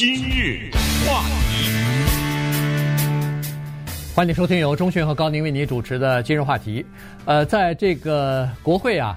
今日话题，欢迎收听由钟迅和高宁为你主持的今日话题。呃，在这个国会啊。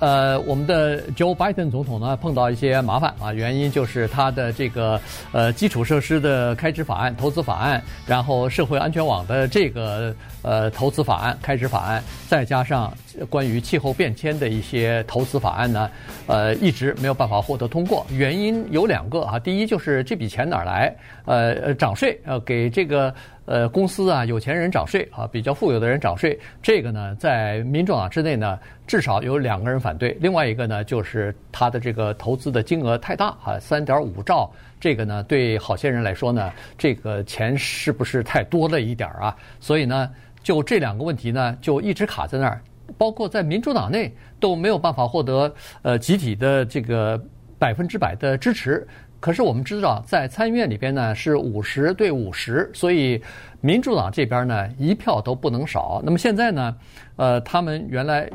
呃，我们的 Joe Biden 总统呢碰到一些麻烦啊，原因就是他的这个呃基础设施的开支法案、投资法案，然后社会安全网的这个呃投资法案、开支法案，再加上关于气候变迁的一些投资法案呢，呃，一直没有办法获得通过。原因有两个啊，第一就是这笔钱哪儿来？呃，涨税，呃，给这个。呃，公司啊，有钱人涨税啊，比较富有的人涨税，这个呢，在民众党之内呢，至少有两个人反对。另外一个呢，就是他的这个投资的金额太大啊，三点五兆，这个呢，对好些人来说呢，这个钱是不是太多了一点啊？所以呢，就这两个问题呢，就一直卡在那儿，包括在民主党内都没有办法获得呃集体的这个百分之百的支持。可是我们知道，在参议院里边呢是五十对五十，所以民主党这边呢一票都不能少。那么现在呢，呃，他们原来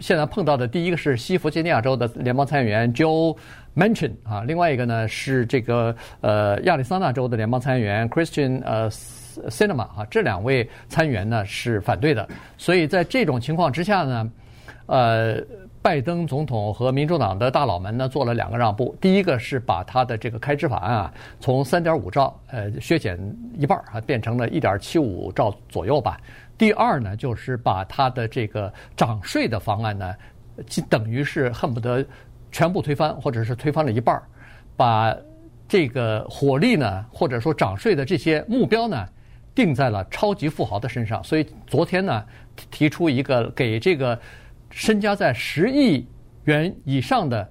现在碰到的第一个是西弗吉尼亚州的联邦参议员 Joe Manchin 啊，另外一个呢是这个呃亚利桑那州的联邦参议员 Christian 呃 Cinema 啊，这两位参议员呢是反对的。所以在这种情况之下呢，呃。拜登总统和民主党的大佬们呢做了两个让步，第一个是把他的这个开支法案啊从三点五兆呃削减一半啊变成了一点七五兆左右吧。第二呢就是把他的这个涨税的方案呢，等于是恨不得全部推翻，或者是推翻了一半儿，把这个火力呢或者说涨税的这些目标呢定在了超级富豪的身上。所以昨天呢提出一个给这个。身家在十亿元以上的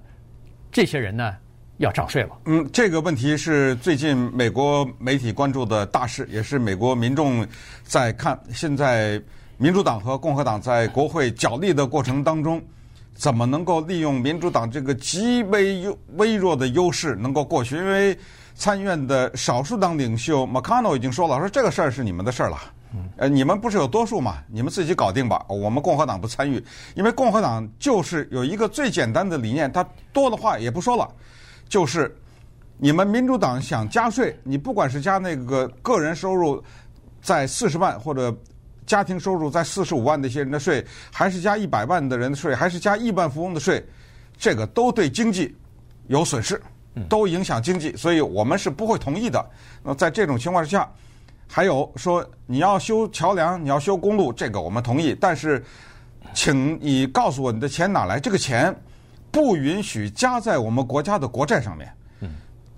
这些人呢，要涨税了。嗯，这个问题是最近美国媒体关注的大事，也是美国民众在看。现在民主党和共和党在国会角力的过程当中，怎么能够利用民主党这个极为微弱的优势能够过去？因为参议院的少数党领袖 McConnell 已经说了，说这个事儿是你们的事儿了。呃，你们不是有多数嘛？你们自己搞定吧。我们共和党不参与，因为共和党就是有一个最简单的理念，他多的话也不说了，就是你们民主党想加税，你不管是加那个个人收入在四十万或者家庭收入在四十五万的一些人的税，还是加一百万的人的税，还是加亿万富翁的税，这个都对经济有损失，都影响经济，所以我们是不会同意的。那在这种情况之下。还有说你要修桥梁，你要修公路，这个我们同意。但是，请你告诉我你的钱哪来？这个钱不允许加在我们国家的国债上面。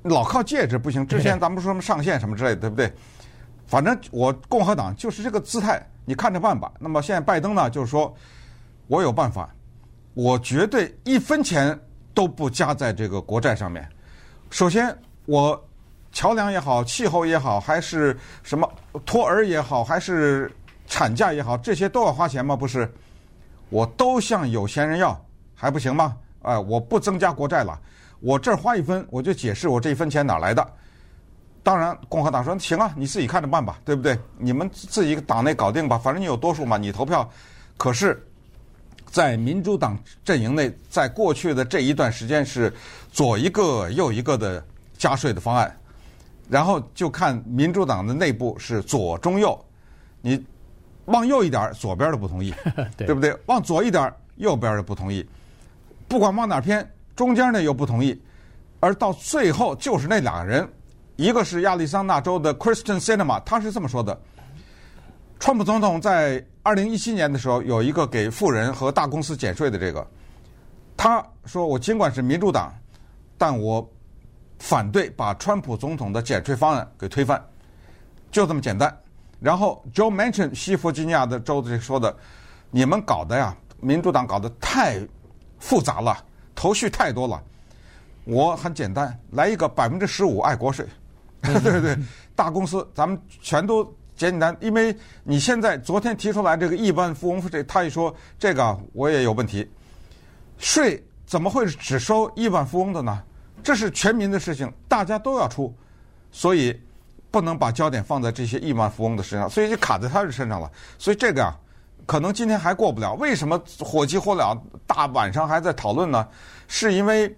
老靠借着不行。之前咱们说什么上限什么之类的，对不对？反正我共和党就是这个姿态，你看着办吧。那么现在拜登呢，就是说我有办法，我绝对一分钱都不加在这个国债上面。首先我。桥梁也好，气候也好，还是什么托儿也好，还是产假也好，这些都要花钱吗？不是，我都向有钱人要，还不行吗？哎，我不增加国债了，我这儿花一分，我就解释我这一分钱哪来的。当然，共和党说行啊，你自己看着办吧，对不对？你们自己党内搞定吧，反正你有多数嘛，你投票。可是，在民主党阵营内，在过去的这一段时间是左一个右一个的加税的方案。然后就看民主党的内部是左中右，你往右一点，左边的不同意，对，不对？往左一点，右边的不同意，不管往哪偏，中间的又不同意，而到最后就是那两个人，一个是亚利桑那州的 Christian Cinema，他是这么说的：川普总统在二零一七年的时候有一个给富人和大公司减税的这个，他说我尽管是民主党，但我。反对把川普总统的减税方案给推翻，就这么简单。然后 Joe Manchin 西弗吉尼亚的州的说的，你们搞的呀，民主党搞得太复杂了，头绪太多了。我很简单，来一个百分之十五爱国税，对对，大公司咱们全都简简单。因为你现在昨天提出来这个亿万富翁税，他一说这个我也有问题，税怎么会只收亿万富翁的呢？这是全民的事情，大家都要出，所以不能把焦点放在这些亿万富翁的身上，所以就卡在他的身上了。所以这个啊，可能今天还过不了。为什么火急火燎大晚上还在讨论呢？是因为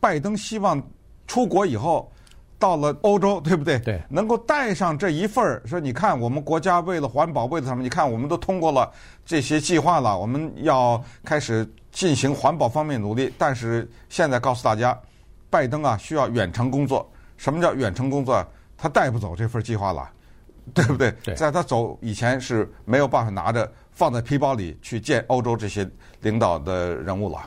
拜登希望出国以后，到了欧洲，对不对？对，能够带上这一份儿，说你看，我们国家为了环保，为了什么？你看，我们都通过了这些计划了，我们要开始进行环保方面努力。但是现在告诉大家，拜登啊，需要远程工作。什么叫远程工作？他带不走这份计划了，对不对？对，在他走以前是没有办法拿着放在皮包里去见欧洲这些领导的人物了。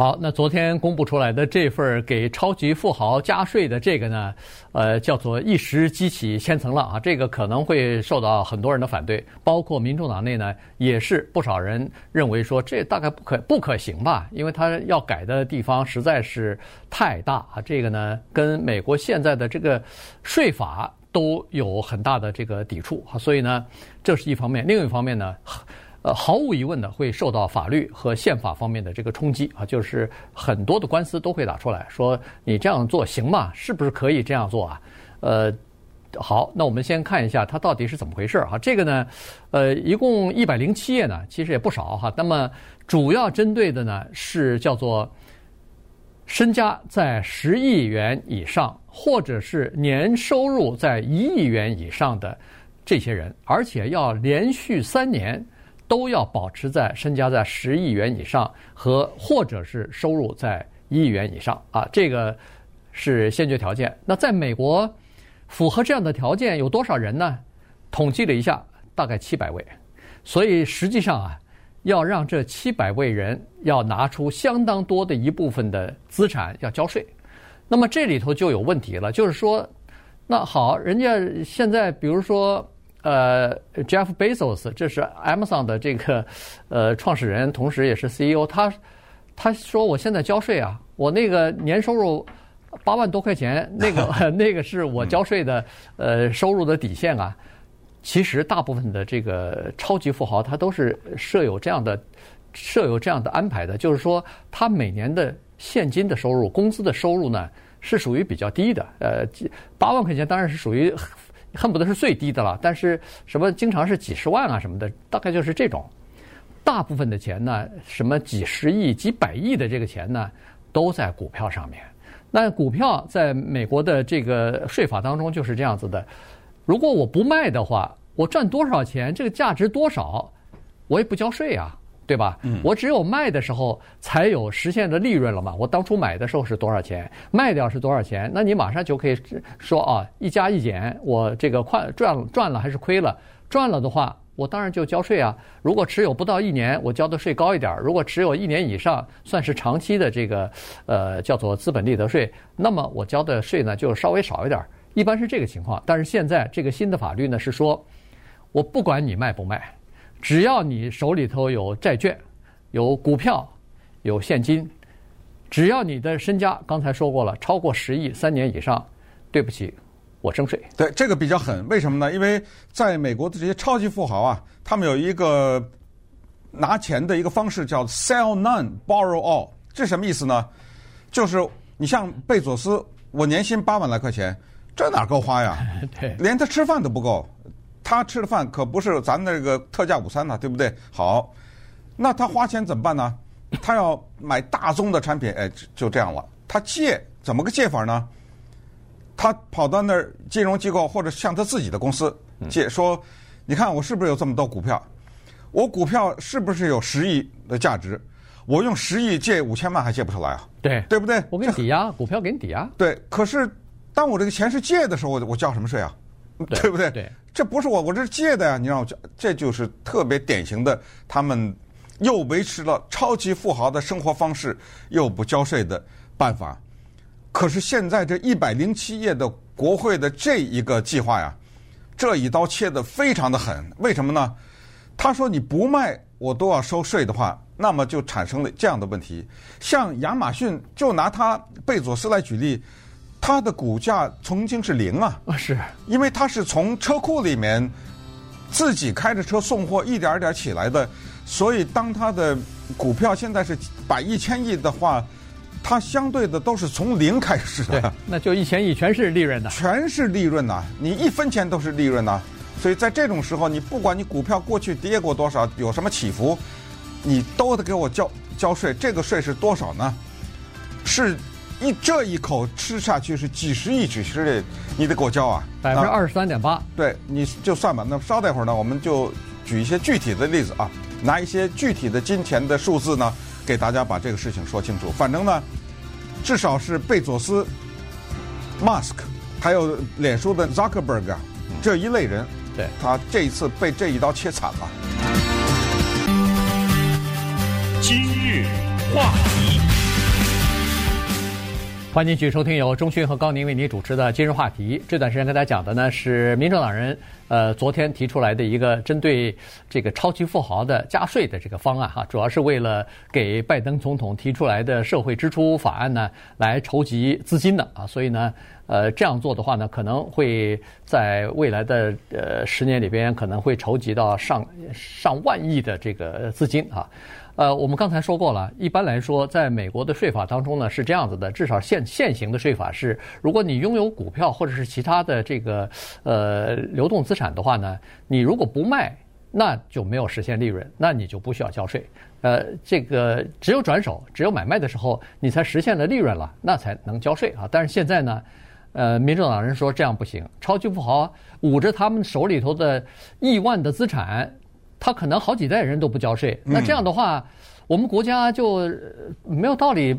好，那昨天公布出来的这份给超级富豪加税的这个呢，呃，叫做一石激起千层浪啊，这个可能会受到很多人的反对，包括民主党内呢，也是不少人认为说这大概不可不可行吧，因为他要改的地方实在是太大啊，这个呢跟美国现在的这个税法都有很大的这个抵触啊，所以呢，这是一方面，另一方面呢。呃，毫无疑问的会受到法律和宪法方面的这个冲击啊，就是很多的官司都会打出来说，你这样做行吗？是不是可以这样做啊？呃，好，那我们先看一下它到底是怎么回事啊？这个呢，呃，一共一百零七页呢，其实也不少哈。那么主要针对的呢是叫做身家在十亿元以上，或者是年收入在一亿元以上的这些人，而且要连续三年。都要保持在身家在十亿元以上和或者是收入在一亿元以上啊，这个是先决条件。那在美国，符合这样的条件有多少人呢？统计了一下，大概七百位。所以实际上啊，要让这七百位人要拿出相当多的一部分的资产要交税。那么这里头就有问题了，就是说，那好，人家现在比如说。呃，Jeff Bezos，这是 Amazon 的这个呃创始人，同时也是 CEO。他他说：“我现在交税啊，我那个年收入八万多块钱，那个 那个是我交税的呃收入的底线啊。”其实大部分的这个超级富豪，他都是设有这样的设有这样的安排的，就是说他每年的现金的收入、工资的收入呢是属于比较低的。呃，八万块钱当然是属于。恨不得是最低的了，但是什么经常是几十万啊什么的，大概就是这种。大部分的钱呢，什么几十亿、几百亿的这个钱呢，都在股票上面。那股票在美国的这个税法当中就是这样子的。如果我不卖的话，我赚多少钱，这个价值多少，我也不交税啊。对吧？我只有卖的时候才有实现的利润了嘛。我当初买的时候是多少钱，卖掉是多少钱，那你马上就可以说啊，一加一减，我这个快赚赚了还是亏了？赚了的话，我当然就交税啊。如果持有不到一年，我交的税高一点；如果持有一年以上，算是长期的这个呃叫做资本利得税，那么我交的税呢就稍微少一点。一般是这个情况。但是现在这个新的法律呢是说，我不管你卖不卖。只要你手里头有债券、有股票、有现金，只要你的身家刚才说过了超过十亿三年以上，对不起，我征税。对，这个比较狠，为什么呢？因为在美国的这些超级富豪啊，他们有一个拿钱的一个方式叫 sell none, borrow all，这什么意思呢？就是你像贝佐斯，我年薪八万来块钱，这哪够花呀？对，连他吃饭都不够。他吃的饭可不是咱那个特价午餐呢，对不对？好，那他花钱怎么办呢？他要买大宗的产品，哎，就这样了。他借怎么个借法呢？他跑到那儿金融机构或者向他自己的公司借，说：“你看我是不是有这么多股票？我股票是不是有十亿的价值？我用十亿借五千万还借不出来啊？对，对不对？我给你抵押，股票给你抵押。对，可是当我这个钱是借的时候，我我交什么税啊？对，不对？对。这不是我，我这是借的呀！你让我交，这就是特别典型的，他们又维持了超级富豪的生活方式，又不交税的办法。可是现在这一百零七页的国会的这一个计划呀，这一刀切得非常的狠。为什么呢？他说你不卖我都要收税的话，那么就产生了这样的问题。像亚马逊，就拿他贝佐斯来举例。它的股价曾经是零啊，啊是因为它是从车库里面自己开着车送货，一点点起来的。所以当它的股票现在是百一、千亿的话，它相对的都是从零开始的。对，那就一千亿全是利润的，全是利润呐！你一分钱都是利润呐！所以在这种时候，你不管你股票过去跌过多少，有什么起伏，你都得给我交交税。这个税是多少呢？是。一这一口吃下去是几十亿、几十亿，你得给我交啊！百分之二十三点八。对，你就算吧。那稍待会儿呢，我们就举一些具体的例子啊，拿一些具体的金钱的数字呢，给大家把这个事情说清楚。反正呢，至少是贝佐斯、马斯克，还有脸书的扎克伯格这一类人，对，他这一次被这一刀切惨了。今日话题。欢迎继续收听由钟迅和高宁为您主持的今日话题。这段时间跟大家讲的呢是民主党人呃昨天提出来的一个针对这个超级富豪的加税的这个方案哈，主要是为了给拜登总统提出来的社会支出法案呢来筹集资金的啊，所以呢呃这样做的话呢可能会在未来的呃十年里边可能会筹集到上上万亿的这个资金啊。呃，我们刚才说过了，一般来说，在美国的税法当中呢是这样子的，至少现现行的税法是，如果你拥有股票或者是其他的这个呃流动资产的话呢，你如果不卖，那就没有实现利润，那你就不需要交税。呃，这个只有转手，只有买卖的时候，你才实现了利润了，那才能交税啊。但是现在呢，呃，民主党人说这样不行，超级富豪捂着他们手里头的亿万的资产。他可能好几代人都不交税，那这样的话，我们国家就没有道理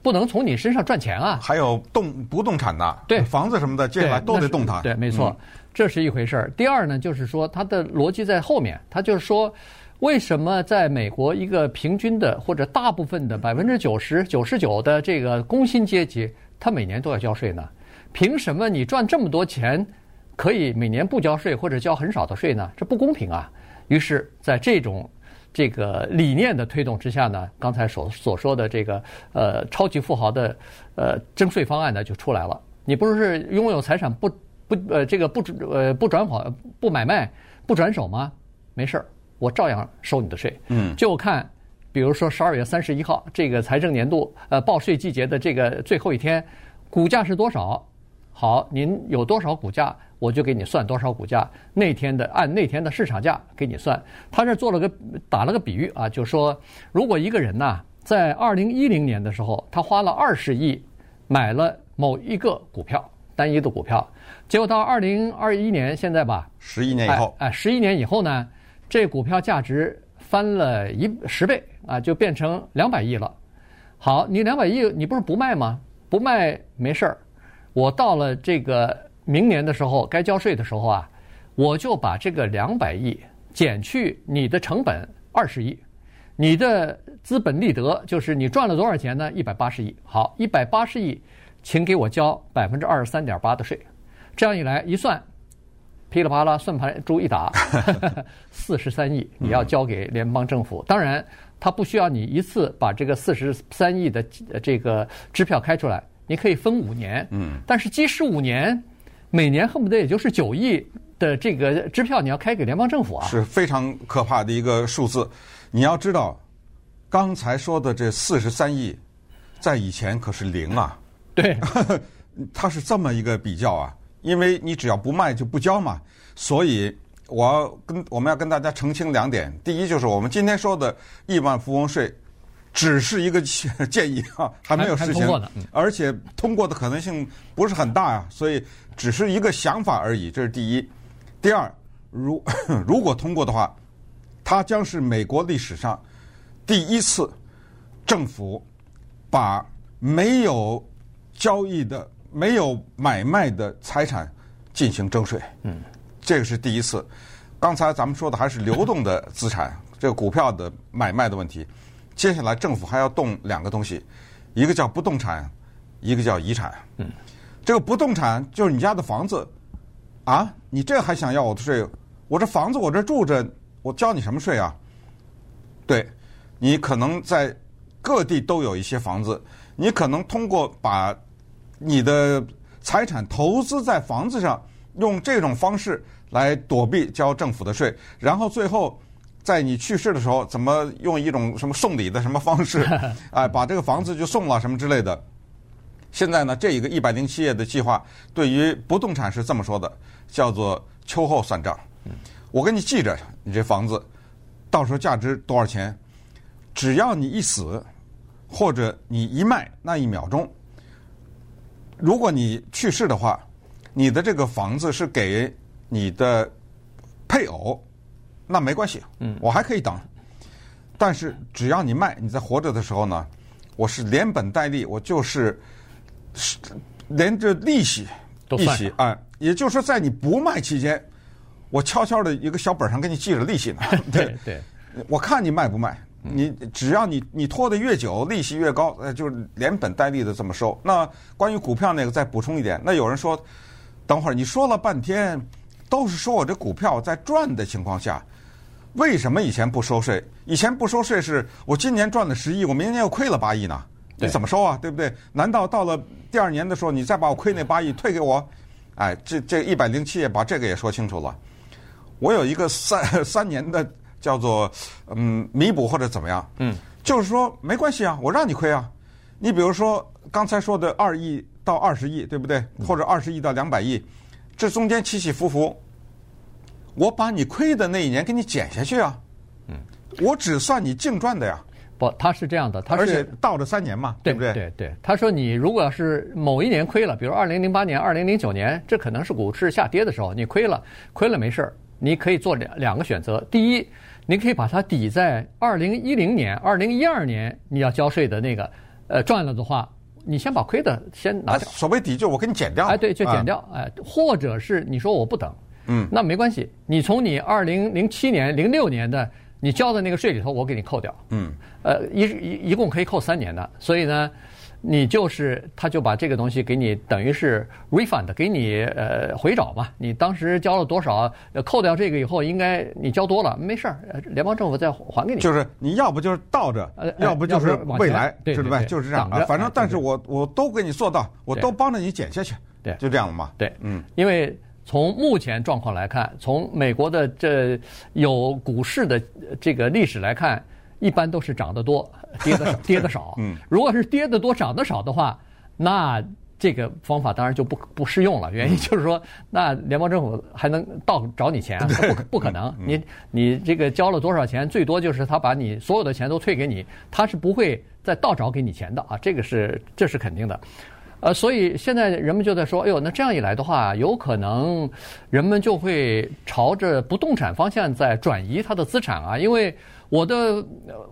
不能从你身上赚钱啊。还有动不动产的，对房子什么的，接下来都得动它。对，没错，这是一回事儿。第二呢，就是说它的逻辑在后面，它就是说，为什么在美国一个平均的或者大部分的百分之九十九十九的这个工薪阶级，他每年都要交税呢？凭什么你赚这么多钱，可以每年不交税或者交很少的税呢？这不公平啊！于是，在这种这个理念的推动之下呢，刚才所所说的这个呃超级富豪的呃征税方案呢就出来了。你不是拥有财产不不呃这个不呃不转跑不买卖不转手吗？没事儿，我照样收你的税。嗯，就看比如说十二月三十一号这个财政年度呃报税季节的这个最后一天，股价是多少？好，您有多少股价？我就给你算多少股价，那天的按那天的市场价给你算。他这做了个打了个比喻啊，就说如果一个人呐，在二零一零年的时候，他花了二十亿买了某一个股票，单一的股票，结果到二零二一年现在吧，十一年以后，哎，十一年以后呢，这股票价值翻了一十倍啊，就变成两百亿了。好，你两百亿，你不是不卖吗？不卖没事儿，我到了这个。明年的时候该交税的时候啊，我就把这个两百亿减去你的成本二十亿，你的资本利得就是你赚了多少钱呢？一百八十亿。好，一百八十亿，请给我交百分之二十三点八的税。这样一来一算，噼里啪啦算盘珠一打，四十三亿你要交给联邦政府。当然，他不需要你一次把这个四十三亿的这个支票开出来，你可以分五年。嗯，但是即使五年。每年恨不得也就是九亿的这个支票，你要开给联邦政府啊，是非常可怕的一个数字。你要知道，刚才说的这四十三亿，在以前可是零啊。对，它是这么一个比较啊，因为你只要不卖就不交嘛。所以我要跟我们要跟大家澄清两点：第一，就是我们今天说的亿万富翁税。只是一个建议啊，还没有实行，而且通过的可能性不是很大呀，所以只是一个想法而已。这是第一。第二，如 如果通过的话，它将是美国历史上第一次政府把没有交易的、没有买卖的财产进行征税。嗯，这个是第一次。刚才咱们说的还是流动的资产，这个股票的买卖的问题。接下来政府还要动两个东西，一个叫不动产，一个叫遗产。嗯，这个不动产就是你家的房子，啊，你这还想要我的税？我这房子我这住着，我交你什么税啊？对，你可能在各地都有一些房子，你可能通过把你的财产投资在房子上，用这种方式来躲避交政府的税，然后最后。在你去世的时候，怎么用一种什么送礼的什么方式，哎，把这个房子就送了什么之类的。现在呢，这一个一百零七页的计划对于不动产是这么说的，叫做秋后算账。我给你记着，你这房子到时候价值多少钱，只要你一死或者你一卖那一秒钟，如果你去世的话，你的这个房子是给你的配偶，那没关系，嗯，我还可以等。但是只要你卖，你在活着的时候呢，我是连本带利，我就是是连着利息一起啊、呃，也就是说，在你不卖期间，我悄悄的一个小本上给你记着利息呢。对 对，对我看你卖不卖，你只要你你拖得越久，利息越高，呃，就是连本带利的这么收。那关于股票那个，再补充一点，那有人说，等会儿你说了半天，都是说我这股票在赚的情况下。为什么以前不收税？以前不收税是我今年赚了十亿，我明年又亏了八亿呢？你怎么收啊？对不对？难道到了第二年的时候，你再把我亏那八亿退给我？哎，这这一百零七页把这个也说清楚了。我有一个三 三年的叫做嗯弥补或者怎么样？嗯，就是说没关系啊，我让你亏啊。你比如说刚才说的二亿到二十亿，对不对？或者二十亿到两百亿，这中间起起伏伏。我把你亏的那一年给你减下去啊，嗯，我只算你净赚的呀。不，他是这样的，他是而且倒着三年嘛，对不对？对对。他说你如果要是某一年亏了，比如二零零八年、二零零九年，这可能是股市下跌的时候，你亏了，亏了没事儿，你可以做两两个选择。第一，你可以把它抵在二零一零年、二零一二年你要交税的那个，呃，赚了的话，你先把亏的先拿掉。所谓抵就我给你减掉。哎，对，就减掉。哎，或者是你说我不等。嗯，那没关系，你从你二零零七年、零六年的你交的那个税里头，我给你扣掉。嗯，呃，一一一共可以扣三年的，所以呢，你就是他就把这个东西给你等于是 refund，给你呃回找嘛。你当时交了多少，扣掉这个以后，应该你交多了，没事儿，联邦政府再还给你。就是你要不就是倒着，要不就是未来，知道吧？就是这样啊。反正，但是我我都给你做到，我都帮着你减下去。对，就这样了嘛。对，嗯，因为。从目前状况来看，从美国的这有股市的这个历史来看，一般都是涨得多，跌得少，跌得少。嗯，如果是跌得多，涨得少的话，那这个方法当然就不不适用了。原因就是说，那联邦政府还能倒找你钱？不不可能。你你这个交了多少钱，最多就是他把你所有的钱都退给你，他是不会再倒找给你钱的啊。这个是这是肯定的。呃，所以现在人们就在说，哎呦，那这样一来的话，有可能人们就会朝着不动产方向在转移他的资产啊，因为我的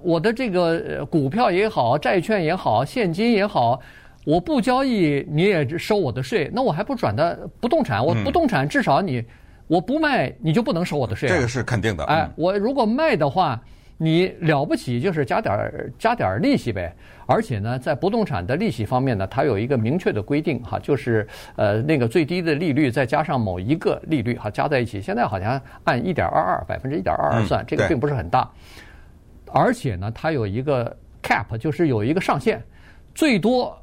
我的这个股票也好，债券也好，现金也好，我不交易你也收我的税，那我还不转的不动产？我不动产至少你我不卖，你就不能收我的税。这个是肯定的。哎，我如果卖的话。你了不起就是加点儿加点儿利息呗，而且呢，在不动产的利息方面呢，它有一个明确的规定哈，就是呃那个最低的利率再加上某一个利率哈，加在一起，现在好像按一点二二百分之一点二二算，这个并不是很大，而且呢，它有一个 cap，就是有一个上限，最多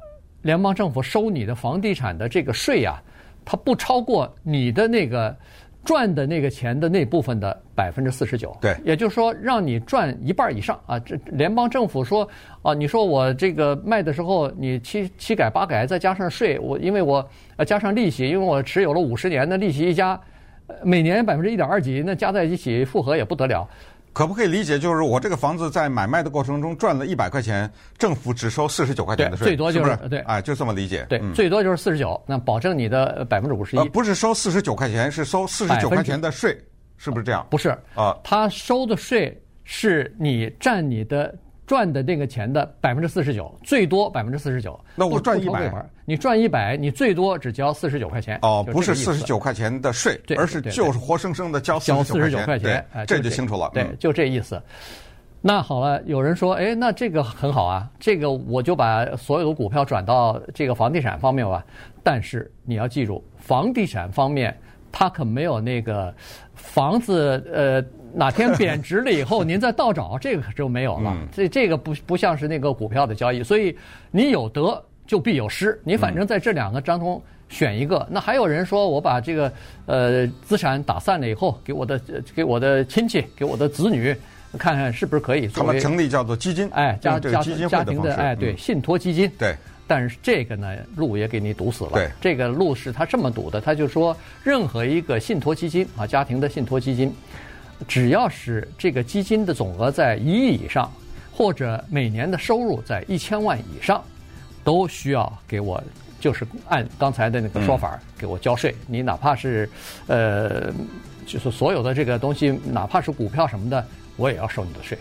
联邦政府收你的房地产的这个税呀，它不超过你的那个。赚的那个钱的那部分的百分之四十九，对，也就是说让你赚一半以上啊！这联邦政府说啊，你说我这个卖的时候你七七改八改，再加上税，我因为我呃加上利息，因为我持有了五十年的利息一加，每年百分之一点二几，那加在一起复合也不得了。可不可以理解，就是我这个房子在买卖的过程中赚了一百块钱，政府只收四十九块钱的税，最多就是？对，哎，就这么理解。对，嗯、最多就是四十九，那保证你的百分之五十一。不是收四十九块钱，是收四十九块钱的税，是不是这样？不是啊，他收的税是你占你的。赚的那个钱的百分之四十九，最多百分之四十九。那我赚一百，你赚一百，你最多只交四十九块钱。哦，不是四十九块钱的税，而是就是活生生的交四十九块钱。哎，这就清楚了。对，就这意思。那好了，有人说，哎，那这个很好啊，这个我就把所有的股票转到这个房地产方面吧。但是你要记住，房地产方面它可没有那个房子呃。哪天贬值了以后，您再倒找，这个就没有了。这这个不不像是那个股票的交易，所以你有得就必有失。你反正在这两个当中选一个。那还有人说我把这个呃资产打散了以后，给我的给我的亲戚，给我的子女，看看是不是可以。他们成立叫做基金，哎，家家家庭的哎，对，嗯、信托基金。对。但是这个呢，路也给你堵死了。对。这个路是他这么堵的，他就说任何一个信托基金啊，家庭的信托基金。只要是这个基金的总额在一亿以上，或者每年的收入在一千万以上，都需要给我就是按刚才的那个说法给我交税。你哪怕是呃，就是所有的这个东西，哪怕是股票什么的，我也要收你的税。